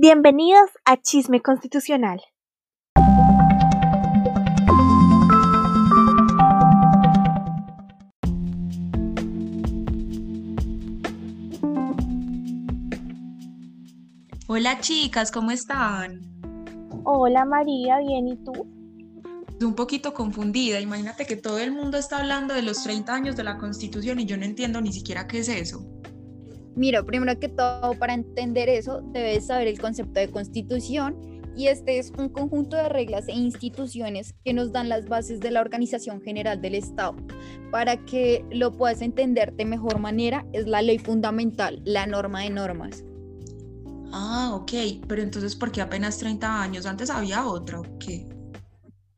Bienvenidos a Chisme Constitucional. Hola chicas, ¿cómo están? Hola María, bien, ¿y tú? Un poquito confundida, imagínate que todo el mundo está hablando de los 30 años de la Constitución y yo no entiendo ni siquiera qué es eso. Mira, primero que todo, para entender eso, debes saber el concepto de constitución y este es un conjunto de reglas e instituciones que nos dan las bases de la organización general del Estado. Para que lo puedas entender de mejor manera, es la ley fundamental, la norma de normas. Ah, ok, pero entonces, ¿por qué apenas 30 años? ¿Antes había otra o?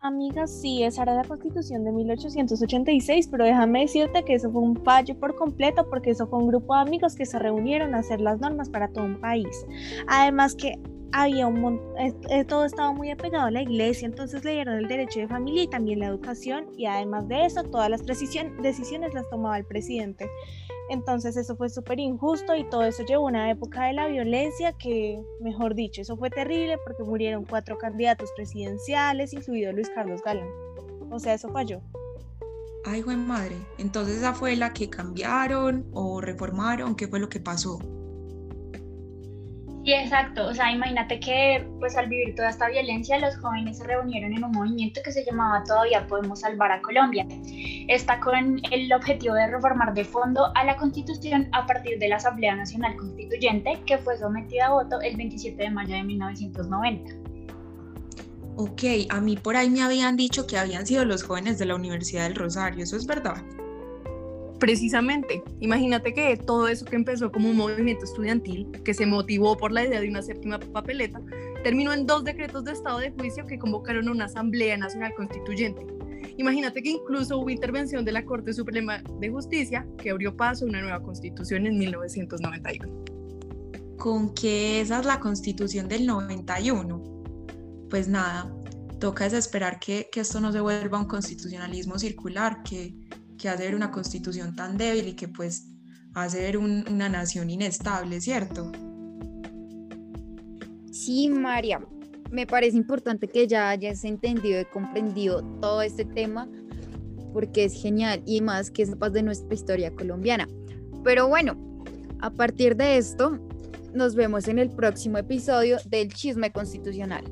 Amiga, sí, esa era la constitución de 1886, pero déjame decirte que eso fue un fallo por completo porque eso fue un grupo de amigos que se reunieron a hacer las normas para todo un país. Además que había un montón, eh, todo estaba muy apegado a la iglesia, entonces le dieron el derecho de familia y también la educación y además de eso todas las decisiones las tomaba el presidente. Entonces eso fue súper injusto y todo eso llevó a una época de la violencia que, mejor dicho, eso fue terrible porque murieron cuatro candidatos presidenciales, incluido Luis Carlos Galán. O sea, eso falló. Ay, buen madre. Entonces esa fue la que cambiaron o reformaron, ¿qué fue lo que pasó? Sí, exacto. O sea, imagínate que pues al vivir toda esta violencia, los jóvenes se reunieron en un movimiento que se llamaba Todavía Podemos Salvar a Colombia. Está con el objetivo de reformar de fondo a la Constitución a partir de la Asamblea Nacional Constituyente que fue sometida a voto el 27 de mayo de 1990. Ok, a mí por ahí me habían dicho que habían sido los jóvenes de la Universidad del Rosario, ¿eso es verdad? Precisamente, imagínate que todo eso que empezó como un movimiento estudiantil, que se motivó por la idea de una séptima papeleta, terminó en dos decretos de estado de juicio que convocaron a una Asamblea Nacional Constituyente. Imagínate que incluso hubo intervención de la Corte Suprema de Justicia que abrió paso a una nueva constitución en 1991. ¿Con qué esa es la constitución del 91? Pues nada, toca desesperar que, que esto no se vuelva un constitucionalismo circular, que que hacer una constitución tan débil y que pues hacer una nación inestable, ¿cierto? Sí, María, me parece importante que ya hayas entendido y comprendido todo este tema porque es genial y más que sepas de nuestra historia colombiana. Pero bueno, a partir de esto, nos vemos en el próximo episodio del Chisme Constitucional.